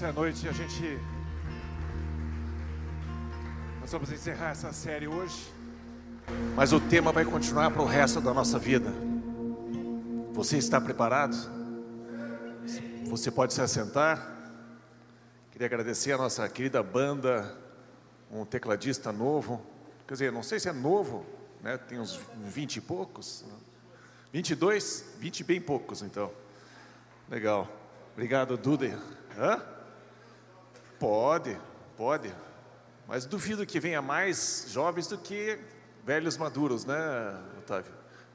Essa noite a gente. Nós vamos encerrar essa série hoje, mas o tema vai continuar para o resto da nossa vida. Você está preparado? Você pode se assentar. Queria agradecer a nossa querida banda, um tecladista novo. Quer dizer, não sei se é novo, né? tem uns 20 e poucos. 22? 20 bem poucos, então. Legal. Obrigado, Duda. Hã? Pode, pode. Mas duvido que venha mais jovens do que velhos maduros, né, Otávio?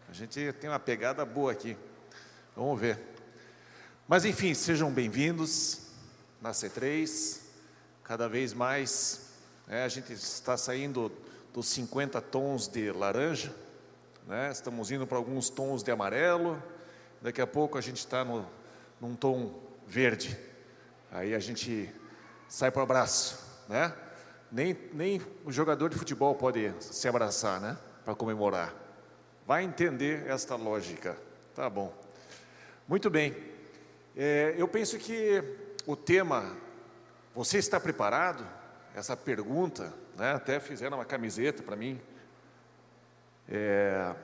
A gente tem uma pegada boa aqui. Vamos ver. Mas enfim, sejam bem-vindos na C3. Cada vez mais, né, a gente está saindo dos 50 tons de laranja, né, estamos indo para alguns tons de amarelo. Daqui a pouco a gente está num tom verde. Aí a gente sai para o abraço, né? Nem, nem o jogador de futebol pode se abraçar, né? Para comemorar. Vai entender esta lógica. Tá bom. Muito bem. É, eu penso que o tema, você está preparado? Essa pergunta, né? Até fizeram uma camiseta para mim, é,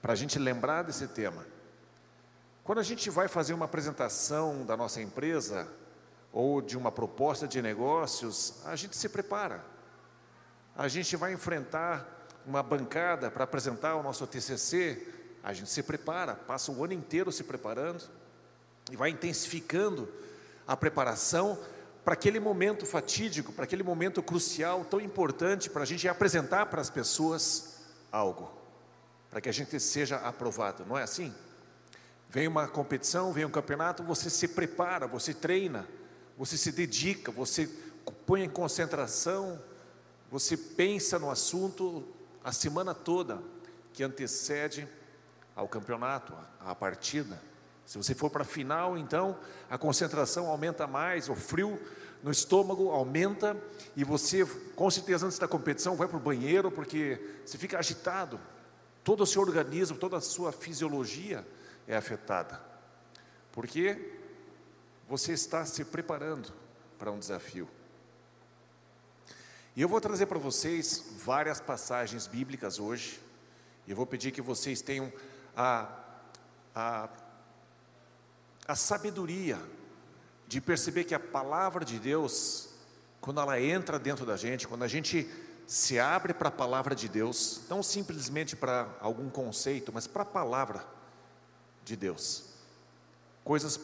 para a gente lembrar desse tema. Quando a gente vai fazer uma apresentação da nossa empresa, ou de uma proposta de negócios, a gente se prepara. A gente vai enfrentar uma bancada para apresentar o nosso TCC, a gente se prepara, passa o ano inteiro se preparando e vai intensificando a preparação para aquele momento fatídico, para aquele momento crucial, tão importante para a gente apresentar para as pessoas algo, para que a gente seja aprovado, não é assim? Vem uma competição, vem um campeonato, você se prepara, você treina, você se dedica, você põe em concentração, você pensa no assunto a semana toda que antecede ao campeonato, à partida. Se você for para a final, então a concentração aumenta mais, o frio no estômago aumenta e você, com certeza, antes da competição, vai para o banheiro porque você fica agitado. Todo o seu organismo, toda a sua fisiologia é afetada. Por quê? Você está se preparando para um desafio. E eu vou trazer para vocês várias passagens bíblicas hoje. E eu vou pedir que vocês tenham a, a, a sabedoria de perceber que a palavra de Deus, quando ela entra dentro da gente, quando a gente se abre para a palavra de Deus, não simplesmente para algum conceito, mas para a palavra de Deus, coisas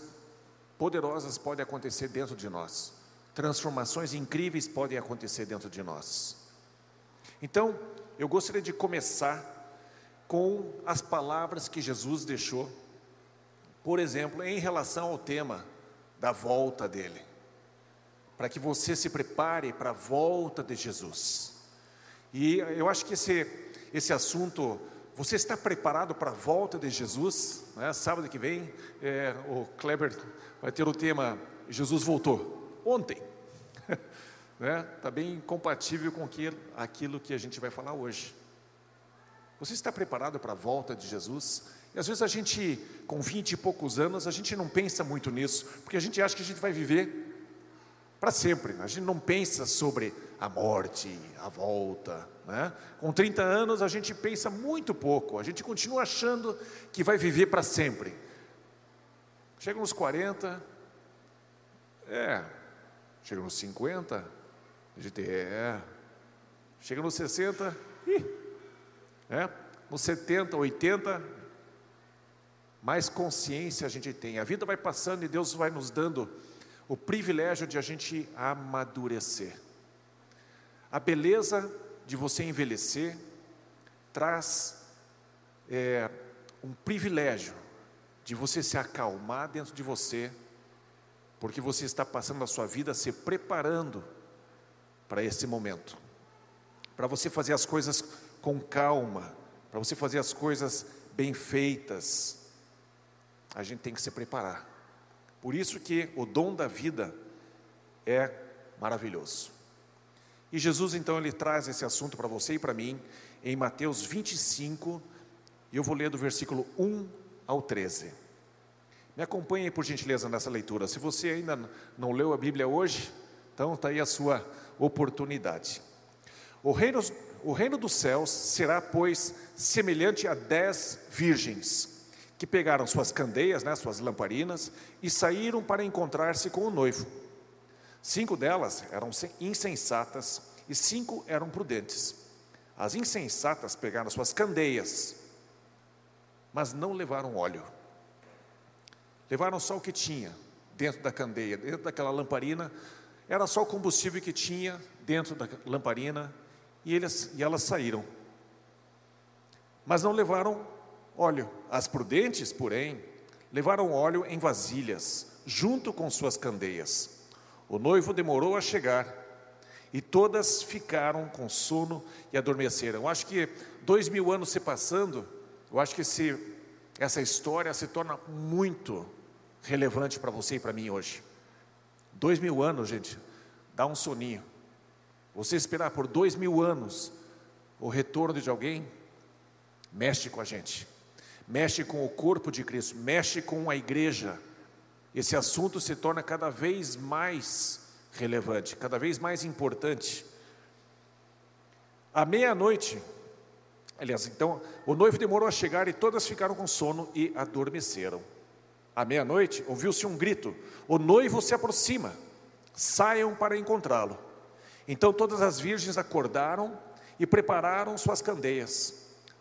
poderosas podem acontecer dentro de nós, transformações incríveis podem acontecer dentro de nós. Então, eu gostaria de começar com as palavras que Jesus deixou, por exemplo, em relação ao tema da volta dele, para que você se prepare para a volta de Jesus. E eu acho que esse, esse assunto, você está preparado para a volta de Jesus? Né? Sábado que vem, é, o Kleber vai ter o tema Jesus voltou ontem. Está né? Tá bem compatível com aquilo, que a gente vai falar hoje. Você está preparado para a volta de Jesus? E às vezes a gente, com 20 e poucos anos, a gente não pensa muito nisso, porque a gente acha que a gente vai viver para sempre. A gente não pensa sobre a morte, a volta. Né? Com 30 anos a gente pensa muito pouco, a gente continua achando que vai viver para sempre. Chega nos 40, é. Chega nos 50, a gente é. Chega nos 60, ih, é. Nos 70, 80, mais consciência a gente tem. A vida vai passando e Deus vai nos dando o privilégio de a gente amadurecer. A beleza de você envelhecer traz é, um privilégio de você se acalmar dentro de você, porque você está passando a sua vida se preparando para esse momento, para você fazer as coisas com calma, para você fazer as coisas bem feitas, a gente tem que se preparar. Por isso que o dom da vida é maravilhoso. E Jesus então ele traz esse assunto para você e para mim em Mateus 25, e eu vou ler do versículo 1 ao 13. Me acompanhe por gentileza nessa leitura. Se você ainda não leu a Bíblia hoje, então está aí a sua oportunidade. O reino, o reino dos céus será, pois, semelhante a dez virgens que pegaram suas candeias, né, suas lamparinas, e saíram para encontrar-se com o noivo. Cinco delas eram insensatas e cinco eram prudentes. As insensatas pegaram suas candeias, mas não levaram óleo. Levaram só o que tinha dentro da candeia, dentro daquela lamparina, era só o combustível que tinha dentro da lamparina e, eles, e elas saíram. Mas não levaram óleo. As prudentes, porém, levaram óleo em vasilhas, junto com suas candeias. O noivo demorou a chegar e todas ficaram com sono e adormeceram. Eu acho que dois mil anos se passando, eu acho que esse, essa história se torna muito relevante para você e para mim hoje. Dois mil anos, gente, dá um soninho. Você esperar por dois mil anos o retorno de alguém, mexe com a gente mexe com o corpo de Cristo, mexe com a igreja. Esse assunto se torna cada vez mais relevante, cada vez mais importante. À meia-noite, aliás, então, o noivo demorou a chegar e todas ficaram com sono e adormeceram. À meia-noite, ouviu-se um grito: O noivo se aproxima, saiam para encontrá-lo. Então todas as virgens acordaram e prepararam suas candeias.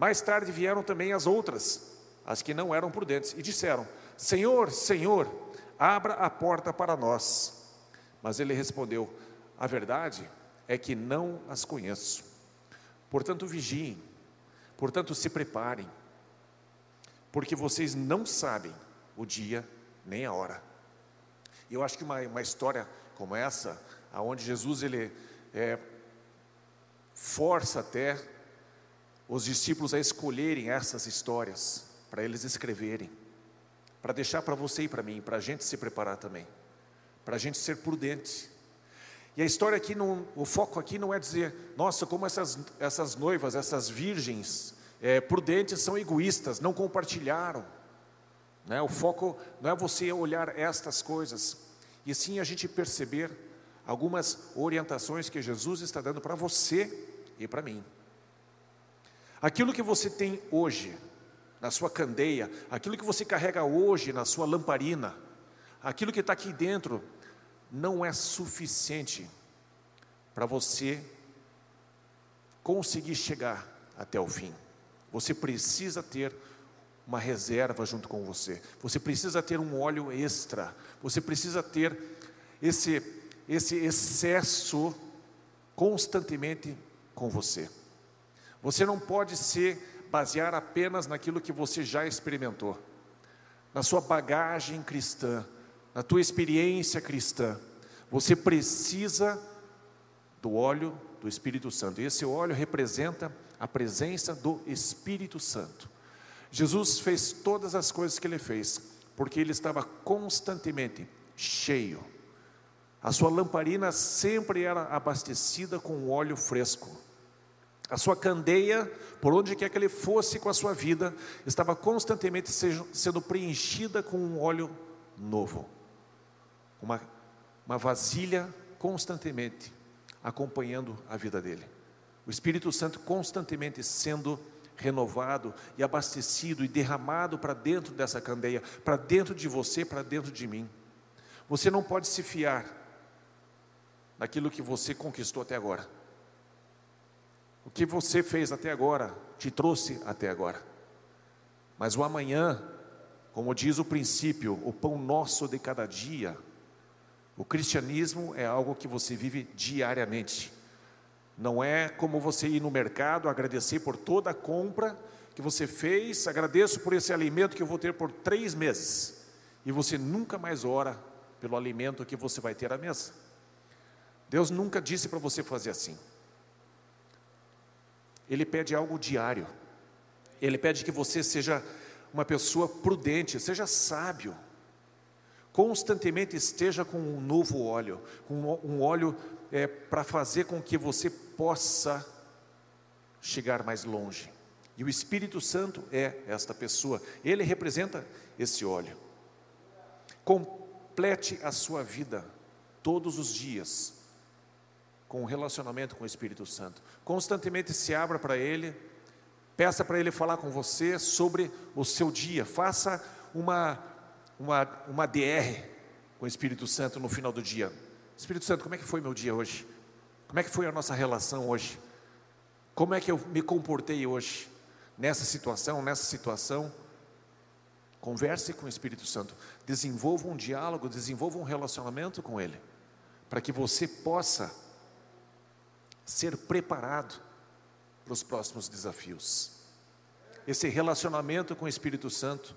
mais tarde vieram também as outras, as que não eram prudentes, e disseram: Senhor, Senhor, abra a porta para nós. Mas ele respondeu: A verdade é que não as conheço. Portanto, vigiem, portanto, se preparem, porque vocês não sabem o dia nem a hora. Eu acho que uma, uma história como essa, aonde Jesus ele é, força até os discípulos a escolherem essas histórias para eles escreverem, para deixar para você e para mim, para a gente se preparar também, para a gente ser prudente. E a história aqui, não, o foco aqui não é dizer, nossa, como essas, essas noivas, essas virgens é, prudentes são egoístas, não compartilharam. Né? O foco não é você olhar estas coisas, e sim a gente perceber algumas orientações que Jesus está dando para você e para mim. Aquilo que você tem hoje na sua candeia, aquilo que você carrega hoje na sua lamparina, aquilo que está aqui dentro, não é suficiente para você conseguir chegar até o fim. Você precisa ter uma reserva junto com você. Você precisa ter um óleo extra. Você precisa ter esse esse excesso constantemente com você. Você não pode se basear apenas naquilo que você já experimentou, na sua bagagem cristã, na tua experiência cristã. Você precisa do óleo do Espírito Santo. E esse óleo representa a presença do Espírito Santo. Jesus fez todas as coisas que ele fez, porque ele estava constantemente cheio. A sua lamparina sempre era abastecida com óleo fresco. A sua candeia, por onde quer que ele fosse com a sua vida, estava constantemente sendo preenchida com um óleo novo. Uma, uma vasilha constantemente acompanhando a vida dele. O Espírito Santo constantemente sendo renovado e abastecido e derramado para dentro dessa candeia, para dentro de você, para dentro de mim. Você não pode se fiar naquilo que você conquistou até agora. O que você fez até agora te trouxe até agora. Mas o amanhã, como diz o princípio, o pão nosso de cada dia, o cristianismo é algo que você vive diariamente. Não é como você ir no mercado agradecer por toda a compra que você fez, agradeço por esse alimento que eu vou ter por três meses, e você nunca mais ora pelo alimento que você vai ter à mesa. Deus nunca disse para você fazer assim. Ele pede algo diário. Ele pede que você seja uma pessoa prudente, seja sábio. Constantemente esteja com um novo óleo, com um óleo é, para fazer com que você possa chegar mais longe. E o Espírito Santo é esta pessoa, ele representa esse óleo. Complete a sua vida todos os dias com um relacionamento com o Espírito Santo. Constantemente se abra para Ele, peça para Ele falar com você sobre o seu dia, faça uma, uma, uma DR com o Espírito Santo no final do dia. Espírito Santo, como é que foi meu dia hoje? Como é que foi a nossa relação hoje? Como é que eu me comportei hoje? Nessa situação, nessa situação. Converse com o Espírito Santo, desenvolva um diálogo, desenvolva um relacionamento com Ele, para que você possa ser preparado para os próximos desafios. Esse relacionamento com o Espírito Santo,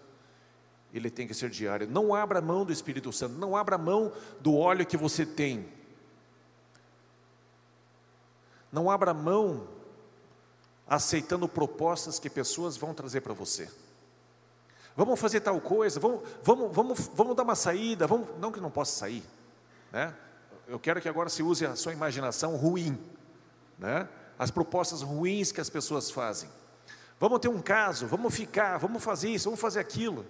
ele tem que ser diário. Não abra mão do Espírito Santo, não abra mão do óleo que você tem. Não abra mão aceitando propostas que pessoas vão trazer para você. Vamos fazer tal coisa, vamos, vamos, vamos, vamos dar uma saída, vamos, não que não possa sair, né? Eu quero que agora se use a sua imaginação ruim né? as propostas ruins que as pessoas fazem. Vamos ter um caso, vamos ficar, vamos fazer isso, vamos fazer aquilo.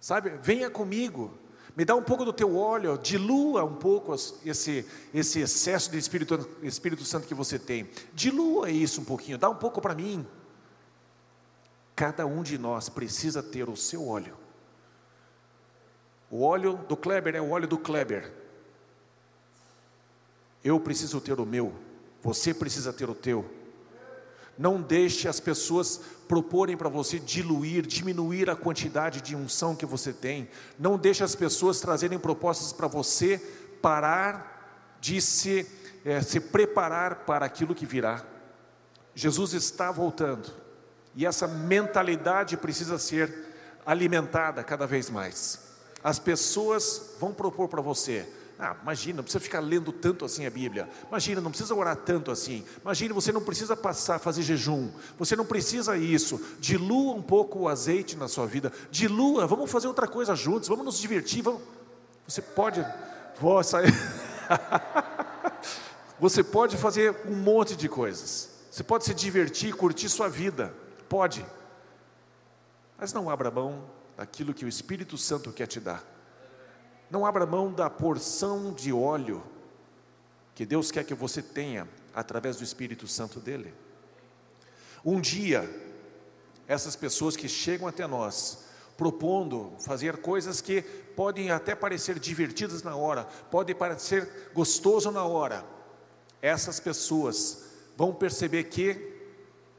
Sabe? Venha comigo, me dá um pouco do teu óleo, dilua um pouco esse, esse excesso de Espírito, Espírito Santo que você tem. Dilua isso um pouquinho, dá um pouco para mim. Cada um de nós precisa ter o seu óleo. O óleo do Kleber é o óleo do Kleber. Eu preciso ter o meu. Você precisa ter o teu. Não deixe as pessoas proporem para você diluir, diminuir a quantidade de unção que você tem. Não deixe as pessoas trazerem propostas para você parar de se, é, se preparar para aquilo que virá. Jesus está voltando e essa mentalidade precisa ser alimentada cada vez mais. As pessoas vão propor para você, Ah, imagina, não precisa ficar lendo tanto assim a Bíblia. Imagina, não precisa orar tanto assim. Imagina, você não precisa passar, fazer jejum. Você não precisa isso. Dilua um pouco o azeite na sua vida. Dilua, vamos fazer outra coisa juntos, vamos nos divertir. Vamos... Você pode. Vou sair. você pode fazer um monte de coisas. Você pode se divertir, curtir sua vida. Pode. Mas não abra mão daquilo que o Espírito Santo quer te dar. Não abra mão da porção de óleo que Deus quer que você tenha através do Espírito Santo dele. Um dia, essas pessoas que chegam até nós, propondo fazer coisas que podem até parecer divertidas na hora, podem parecer gostoso na hora, essas pessoas vão perceber que,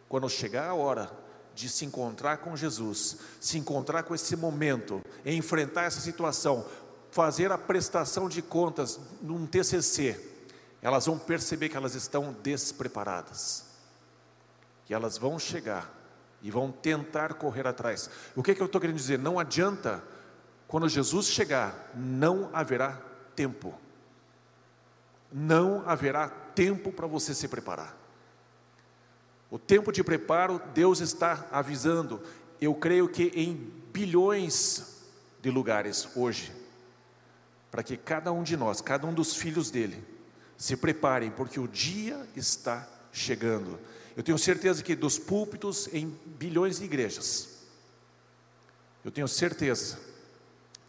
quando chegar a hora de se encontrar com Jesus, se encontrar com esse momento, enfrentar essa situação, fazer a prestação de contas num TCC, elas vão perceber que elas estão despreparadas. E elas vão chegar e vão tentar correr atrás. O que, é que eu estou querendo dizer? Não adianta, quando Jesus chegar, não haverá tempo. Não haverá tempo para você se preparar. O tempo de preparo, Deus está avisando. Eu creio que em bilhões de lugares hoje, para que cada um de nós, cada um dos filhos dele, se preparem, porque o dia está chegando. Eu tenho certeza que dos púlpitos em bilhões de igrejas, eu tenho certeza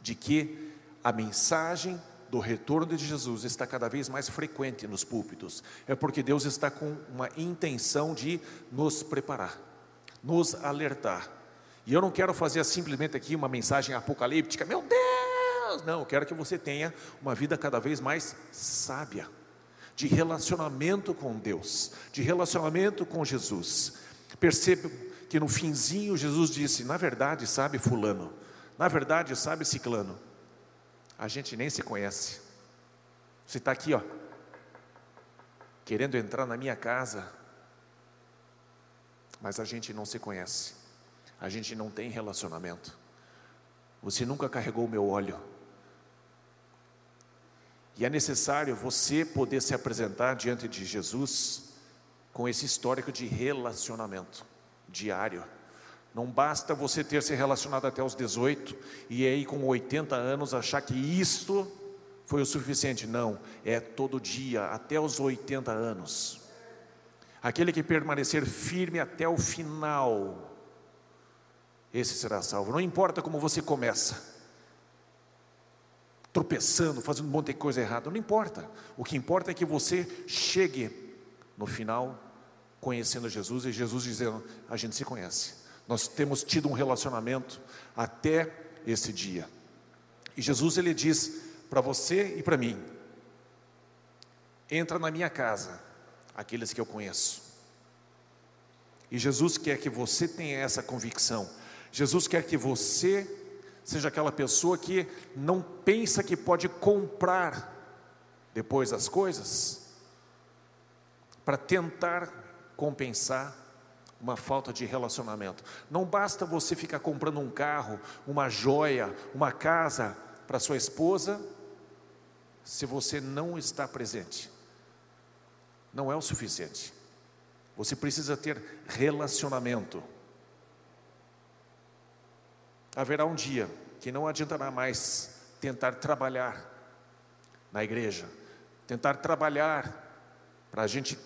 de que a mensagem do retorno de Jesus está cada vez mais frequente nos púlpitos. É porque Deus está com uma intenção de nos preparar, nos alertar. E eu não quero fazer simplesmente aqui uma mensagem apocalíptica, meu Deus! Não, eu quero que você tenha uma vida cada vez mais sábia, de relacionamento com Deus, de relacionamento com Jesus. Perceba que no finzinho Jesus disse: Na verdade, sabe, Fulano, na verdade, sabe, Ciclano, a gente nem se conhece. Você está aqui, ó, querendo entrar na minha casa, mas a gente não se conhece, a gente não tem relacionamento. Você nunca carregou o meu óleo, e é necessário você poder se apresentar diante de Jesus com esse histórico de relacionamento diário. Não basta você ter se relacionado até os 18 e aí com 80 anos achar que isto foi o suficiente. Não, é todo dia, até os 80 anos. Aquele que permanecer firme até o final, esse será salvo. Não importa como você começa tropeçando, fazendo um monte de coisa errada, não importa. O que importa é que você chegue no final conhecendo Jesus e Jesus dizendo: a gente se conhece. Nós temos tido um relacionamento até esse dia. E Jesus ele diz para você e para mim: entra na minha casa, aqueles que eu conheço. E Jesus quer que você tenha essa convicção. Jesus quer que você seja aquela pessoa que não pensa que pode comprar depois as coisas para tentar compensar uma falta de relacionamento. Não basta você ficar comprando um carro, uma joia, uma casa para sua esposa, se você não está presente. Não é o suficiente. Você precisa ter relacionamento. Haverá um dia que não adiantará mais tentar trabalhar na igreja, tentar trabalhar para a gente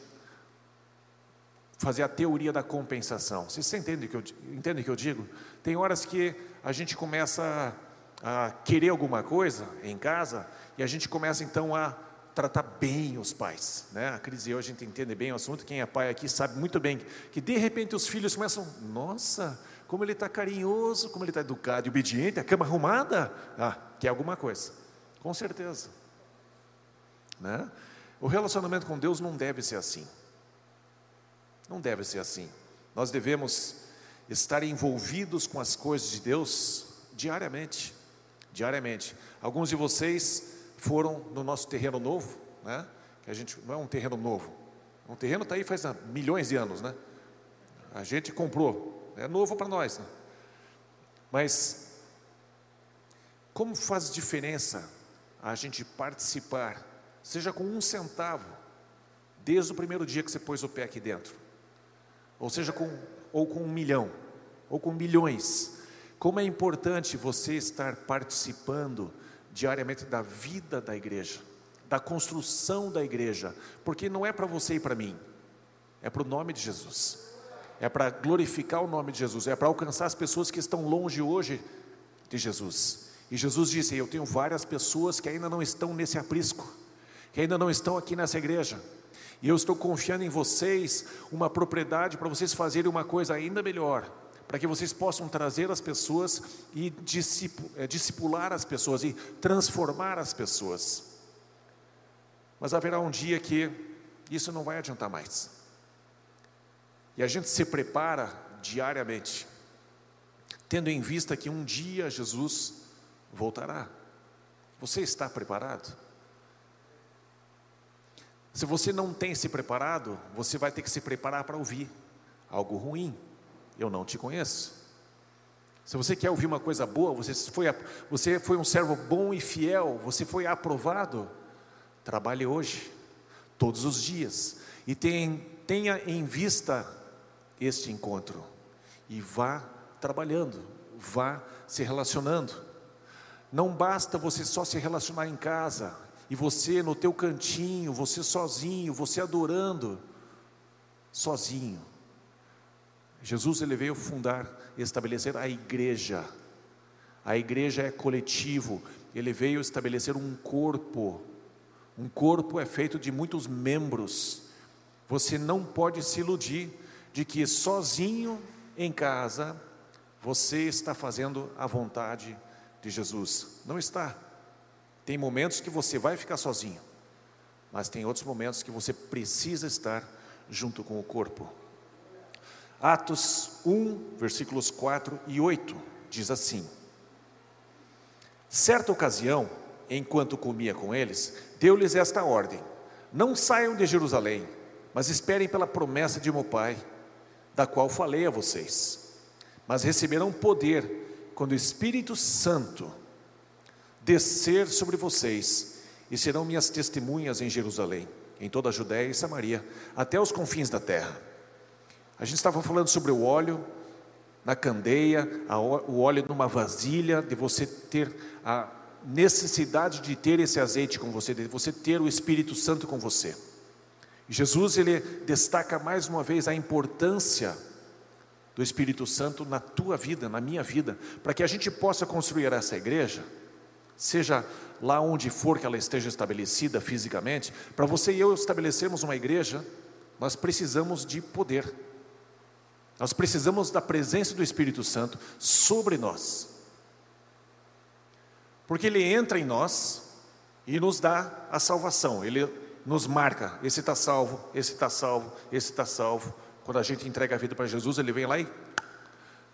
fazer a teoria da compensação. Vocês entendem o que eu, entendem que eu digo? Tem horas que a gente começa a, a querer alguma coisa em casa e a gente começa então a tratar bem os pais. Né? A Cris e eu, a gente entende bem o assunto. Quem é pai aqui sabe muito bem que de repente os filhos começam, nossa, como ele está carinhoso, como ele está educado e obediente, a cama arrumada, ah, quer alguma coisa, com certeza. Né? O relacionamento com Deus não deve ser assim. Não deve ser assim. Nós devemos estar envolvidos com as coisas de Deus diariamente. Diariamente. Alguns de vocês foram no nosso terreno novo, né? Que a gente não é um terreno novo. Um terreno está aí faz milhões de anos, né? A gente comprou, é novo para nós. Né? Mas, como faz diferença a gente participar, seja com um centavo, desde o primeiro dia que você pôs o pé aqui dentro, ou seja, com, ou com um milhão, ou com milhões. Como é importante você estar participando diariamente da vida da igreja, da construção da igreja, porque não é para você e para mim, é para o nome de Jesus, é para glorificar o nome de Jesus, é para alcançar as pessoas que estão longe hoje de Jesus. E Jesus disse: Eu tenho várias pessoas que ainda não estão nesse aprisco, que ainda não estão aqui nessa igreja. E eu estou confiando em vocês uma propriedade para vocês fazerem uma coisa ainda melhor, para que vocês possam trazer as pessoas e eh, discipular as pessoas e transformar as pessoas. Mas haverá um dia que isso não vai adiantar mais. E a gente se prepara diariamente, tendo em vista que um dia Jesus voltará. Você está preparado? Se você não tem se preparado, você vai ter que se preparar para ouvir algo ruim. Eu não te conheço. Se você quer ouvir uma coisa boa, você foi, você foi um servo bom e fiel, você foi aprovado, trabalhe hoje, todos os dias, e tenha, tenha em vista este encontro, e vá trabalhando, vá se relacionando. Não basta você só se relacionar em casa e você no teu cantinho, você sozinho, você adorando sozinho. Jesus ele veio fundar estabelecer a igreja. A igreja é coletivo. Ele veio estabelecer um corpo. Um corpo é feito de muitos membros. Você não pode se iludir de que sozinho em casa você está fazendo a vontade de Jesus. Não está. Tem momentos que você vai ficar sozinho, mas tem outros momentos que você precisa estar junto com o corpo. Atos 1, versículos 4 e 8 diz assim: Certa ocasião, enquanto comia com eles, deu-lhes esta ordem: Não saiam de Jerusalém, mas esperem pela promessa de meu Pai, da qual falei a vocês. Mas receberão poder quando o Espírito Santo descer sobre vocês, e serão minhas testemunhas em Jerusalém, em toda a Judéia e Samaria, até os confins da terra. A gente estava falando sobre o óleo na candeia, o óleo numa vasilha, de você ter a necessidade de ter esse azeite com você, de você ter o Espírito Santo com você. Jesus ele destaca mais uma vez a importância do Espírito Santo na tua vida, na minha vida, para que a gente possa construir essa igreja, seja lá onde for que ela esteja estabelecida fisicamente, para você e eu estabelecermos uma igreja, nós precisamos de poder, nós precisamos da presença do Espírito Santo sobre nós, porque Ele entra em nós e nos dá a salvação, Ele nos marca: esse está salvo, esse está salvo, esse está salvo. Quando a gente entrega a vida para Jesus, ele vem lá e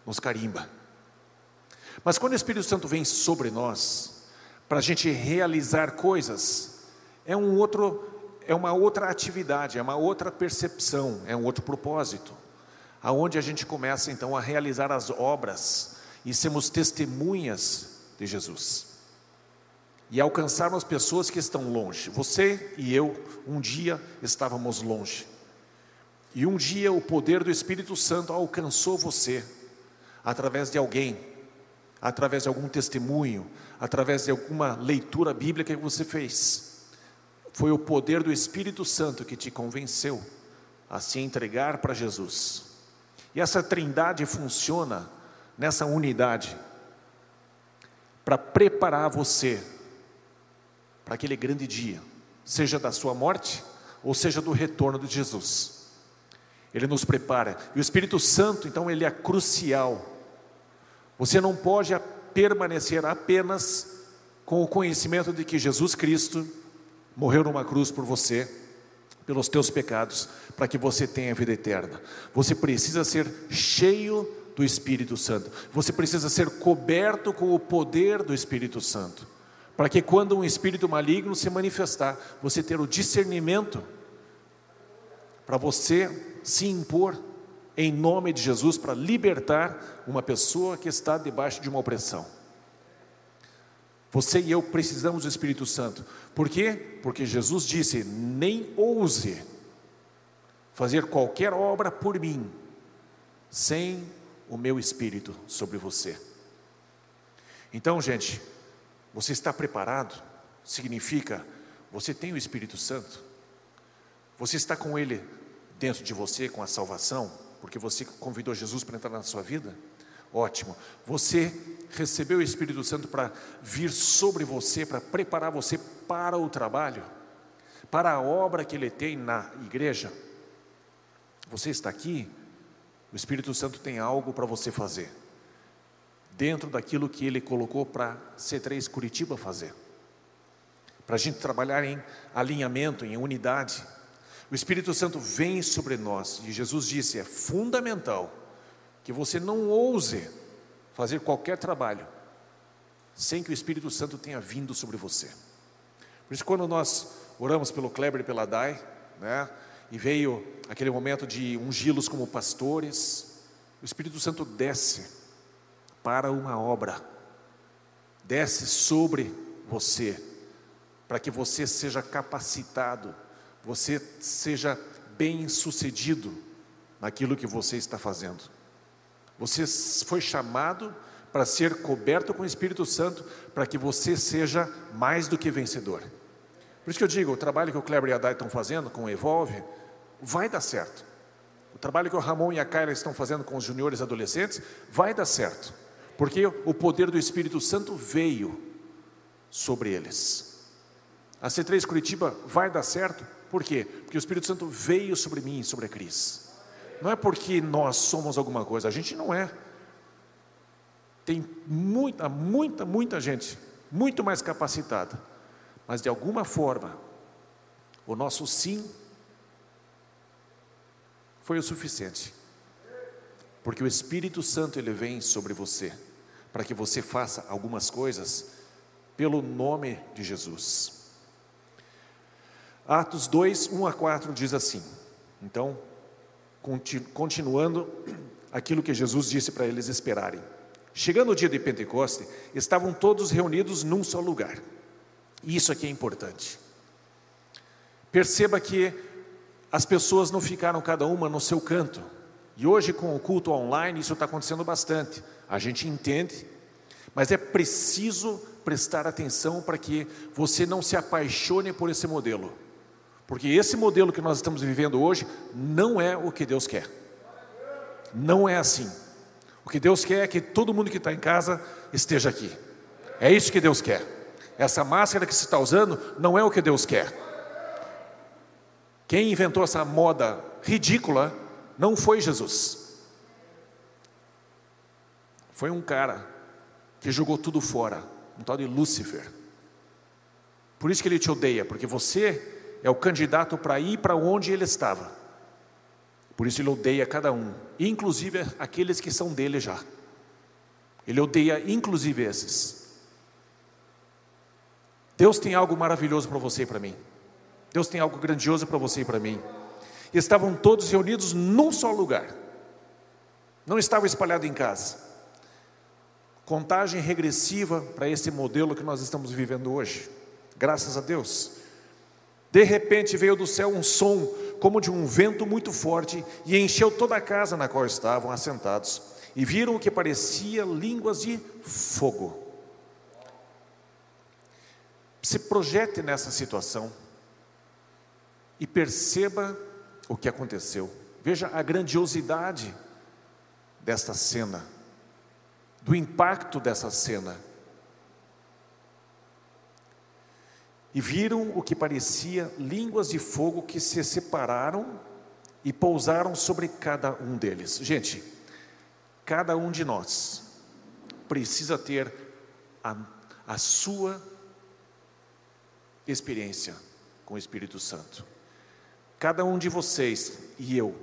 nos carimba. Mas quando o Espírito Santo vem sobre nós, para a gente realizar coisas, é um outro, é uma outra atividade, é uma outra percepção, é um outro propósito, aonde a gente começa então a realizar as obras e sermos testemunhas de Jesus e alcançarmos pessoas que estão longe. Você e eu um dia estávamos longe. E um dia o poder do Espírito Santo alcançou você, através de alguém, através de algum testemunho, através de alguma leitura bíblica que você fez. Foi o poder do Espírito Santo que te convenceu a se entregar para Jesus. E essa trindade funciona nessa unidade para preparar você para aquele grande dia, seja da sua morte ou seja do retorno de Jesus. Ele nos prepara. E o Espírito Santo, então, ele é crucial. Você não pode permanecer apenas com o conhecimento de que Jesus Cristo morreu numa cruz por você, pelos teus pecados, para que você tenha vida eterna. Você precisa ser cheio do Espírito Santo. Você precisa ser coberto com o poder do Espírito Santo. Para que quando um espírito maligno se manifestar, você ter o discernimento para você se impor em nome de Jesus para libertar uma pessoa que está debaixo de uma opressão. Você e eu precisamos do Espírito Santo. Por quê? Porque Jesus disse: nem ouse fazer qualquer obra por mim, sem o meu Espírito sobre você. Então, gente, você está preparado? Significa, você tem o Espírito Santo? Você está com Ele dentro de você, com a salvação? Porque você convidou Jesus para entrar na sua vida? Ótimo. Você recebeu o Espírito Santo para vir sobre você, para preparar você para o trabalho, para a obra que Ele tem na igreja? Você está aqui, o Espírito Santo tem algo para você fazer, dentro daquilo que Ele colocou para C3 Curitiba fazer, para a gente trabalhar em alinhamento, em unidade. O Espírito Santo vem sobre nós e Jesus disse: é fundamental que você não ouse fazer qualquer trabalho sem que o Espírito Santo tenha vindo sobre você. Por isso, quando nós oramos pelo Kleber e pela Dai, né, e veio aquele momento de ungí-los como pastores, o Espírito Santo desce para uma obra, desce sobre você, para que você seja capacitado, você seja bem sucedido naquilo que você está fazendo. Você foi chamado para ser coberto com o Espírito Santo, para que você seja mais do que vencedor. Por isso que eu digo, o trabalho que o Kleber e a Dai estão fazendo com o Evolve, vai dar certo. O trabalho que o Ramon e a Kyla estão fazendo com os juniores adolescentes, vai dar certo. Porque o poder do Espírito Santo veio sobre eles. A C3 Curitiba vai dar certo, por quê? Porque o Espírito Santo veio sobre mim e sobre a Cris. Não é porque nós somos alguma coisa, a gente não é. Tem muita, muita, muita gente, muito mais capacitada, mas de alguma forma, o nosso sim foi o suficiente. Porque o Espírito Santo ele vem sobre você, para que você faça algumas coisas pelo nome de Jesus. Atos 2, 1 a 4 diz assim: Então, continuando aquilo que Jesus disse para eles esperarem. Chegando o dia de Pentecoste, estavam todos reunidos num só lugar. E isso aqui é importante. Perceba que as pessoas não ficaram cada uma no seu canto. E hoje, com o culto online, isso está acontecendo bastante. A gente entende, mas é preciso prestar atenção para que você não se apaixone por esse modelo. Porque esse modelo que nós estamos vivendo hoje não é o que Deus quer. Não é assim. O que Deus quer é que todo mundo que está em casa esteja aqui. É isso que Deus quer. Essa máscara que você está usando não é o que Deus quer. Quem inventou essa moda ridícula não foi Jesus. Foi um cara que jogou tudo fora, um tal de Lúcifer. Por isso que ele te odeia, porque você é o candidato para ir para onde ele estava. Por isso ele odeia cada um, inclusive aqueles que são dele já. Ele odeia inclusive esses. Deus tem algo maravilhoso para você e para mim. Deus tem algo grandioso para você e para mim. Estavam todos reunidos num só lugar. Não estavam espalhados em casa. Contagem regressiva para esse modelo que nós estamos vivendo hoje. Graças a Deus. De repente veio do céu um som, como de um vento muito forte, e encheu toda a casa na qual estavam assentados, e viram o que parecia línguas de fogo. Se projete nessa situação e perceba o que aconteceu. Veja a grandiosidade desta cena, do impacto dessa cena. e viram o que parecia línguas de fogo que se separaram e pousaram sobre cada um deles. Gente, cada um de nós precisa ter a, a sua experiência com o Espírito Santo. Cada um de vocês e eu,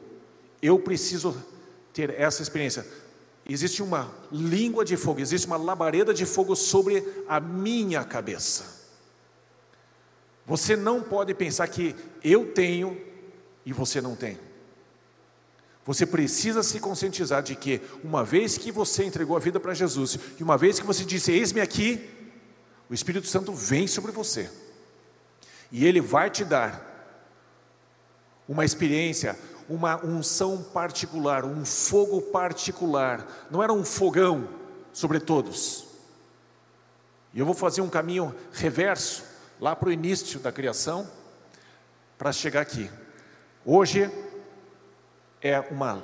eu preciso ter essa experiência. Existe uma língua de fogo, existe uma labareda de fogo sobre a minha cabeça. Você não pode pensar que eu tenho e você não tem. Você precisa se conscientizar de que, uma vez que você entregou a vida para Jesus, e uma vez que você disse, eis-me aqui, o Espírito Santo vem sobre você. E ele vai te dar uma experiência, uma unção particular, um fogo particular. Não era um fogão sobre todos. E eu vou fazer um caminho reverso, lá para o início da criação, para chegar aqui. Hoje é uma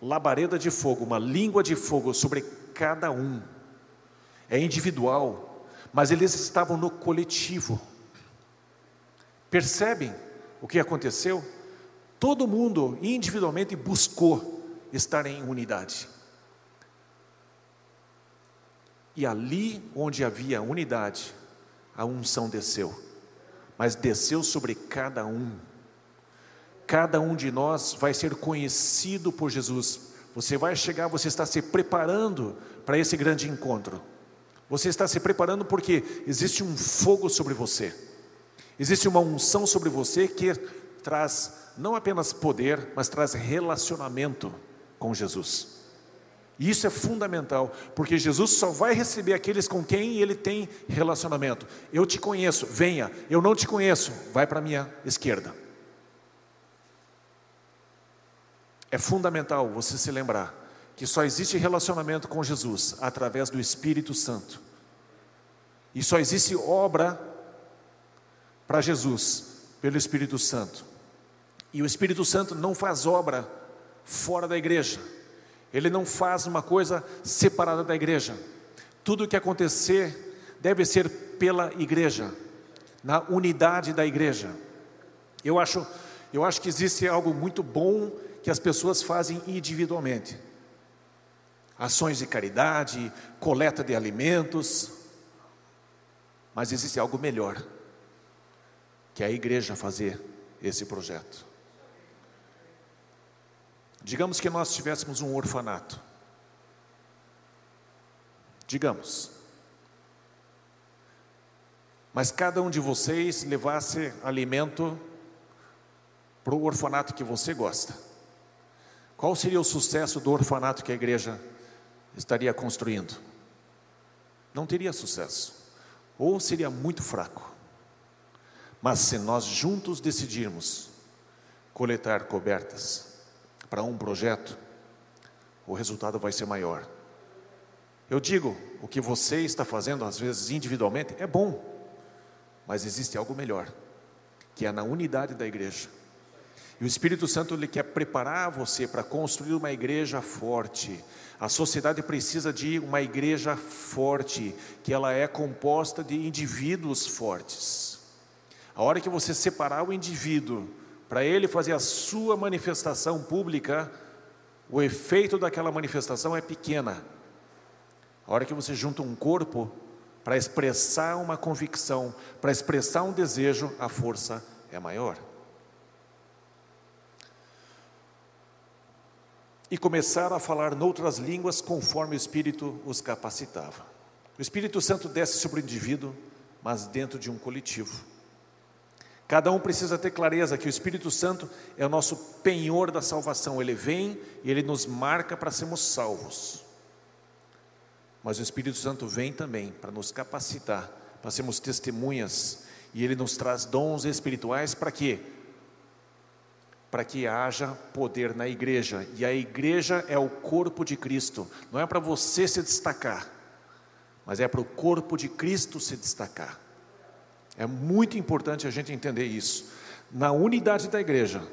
labareda de fogo, uma língua de fogo sobre cada um. É individual, mas eles estavam no coletivo. Percebem o que aconteceu? Todo mundo individualmente buscou estar em unidade. E ali onde havia unidade, a unção desceu, mas desceu sobre cada um. Cada um de nós vai ser conhecido por Jesus. Você vai chegar, você está se preparando para esse grande encontro. Você está se preparando porque existe um fogo sobre você, existe uma unção sobre você que traz não apenas poder, mas traz relacionamento com Jesus. E isso é fundamental, porque Jesus só vai receber aqueles com quem ele tem relacionamento. Eu te conheço, venha. Eu não te conheço, vai para a minha esquerda. É fundamental você se lembrar que só existe relacionamento com Jesus através do Espírito Santo. E só existe obra para Jesus pelo Espírito Santo. E o Espírito Santo não faz obra fora da igreja. Ele não faz uma coisa separada da igreja. Tudo o que acontecer deve ser pela igreja, na unidade da igreja. Eu acho, eu acho que existe algo muito bom que as pessoas fazem individualmente. Ações de caridade, coleta de alimentos. Mas existe algo melhor, que a igreja fazer esse projeto. Digamos que nós tivéssemos um orfanato. Digamos. Mas cada um de vocês levasse alimento para o orfanato que você gosta. Qual seria o sucesso do orfanato que a igreja estaria construindo? Não teria sucesso, ou seria muito fraco. Mas se nós juntos decidirmos coletar cobertas, para um projeto, o resultado vai ser maior. Eu digo, o que você está fazendo, às vezes individualmente, é bom, mas existe algo melhor, que é na unidade da igreja. E o Espírito Santo ele quer preparar você para construir uma igreja forte. A sociedade precisa de uma igreja forte, que ela é composta de indivíduos fortes. A hora que você separar o indivíduo para ele fazer a sua manifestação pública, o efeito daquela manifestação é pequena. A hora que você junta um corpo para expressar uma convicção, para expressar um desejo, a força é maior. E começaram a falar noutras línguas conforme o Espírito os capacitava. O Espírito Santo desce sobre o indivíduo, mas dentro de um coletivo. Cada um precisa ter clareza que o Espírito Santo é o nosso penhor da salvação. Ele vem e ele nos marca para sermos salvos. Mas o Espírito Santo vem também para nos capacitar, para sermos testemunhas, e ele nos traz dons espirituais para quê? Para que haja poder na igreja, e a igreja é o corpo de Cristo, não é para você se destacar, mas é para o corpo de Cristo se destacar. É muito importante a gente entender isso. Na unidade da igreja,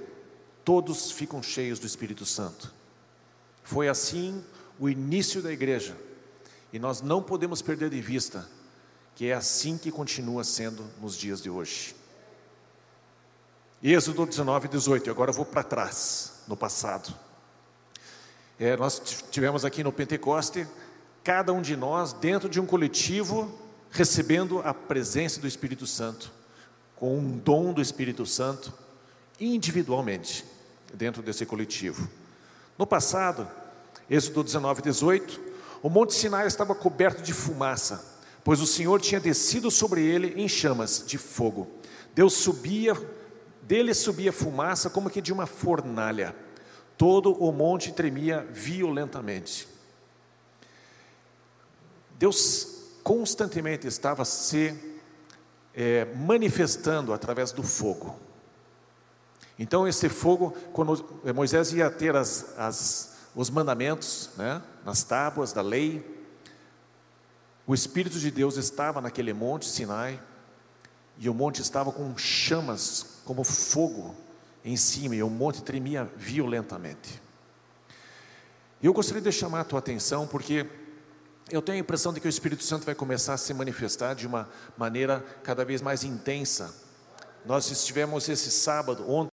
todos ficam cheios do Espírito Santo. Foi assim o início da igreja. E nós não podemos perder de vista que é assim que continua sendo nos dias de hoje. Êxodo 19, 18. Agora eu vou para trás, no passado. É, nós tivemos aqui no Pentecoste, cada um de nós, dentro de um coletivo, recebendo a presença do Espírito Santo, com um dom do Espírito Santo, individualmente, dentro desse coletivo. No passado, Êxodo 19, 18, o Monte Sinai estava coberto de fumaça, pois o Senhor tinha descido sobre ele em chamas de fogo. Deus subia, dele subia fumaça como que de uma fornalha. Todo o monte tremia violentamente. Deus constantemente estava se é, manifestando através do fogo. Então, esse fogo, quando Moisés ia ter as, as, os mandamentos, né, nas tábuas da lei, o Espírito de Deus estava naquele monte Sinai, e o monte estava com chamas, como fogo em cima, e o monte tremia violentamente. Eu gostaria de chamar a tua atenção, porque eu tenho a impressão de que o Espírito Santo vai começar a se manifestar de uma maneira cada vez mais intensa. Nós estivemos esse sábado, ontem,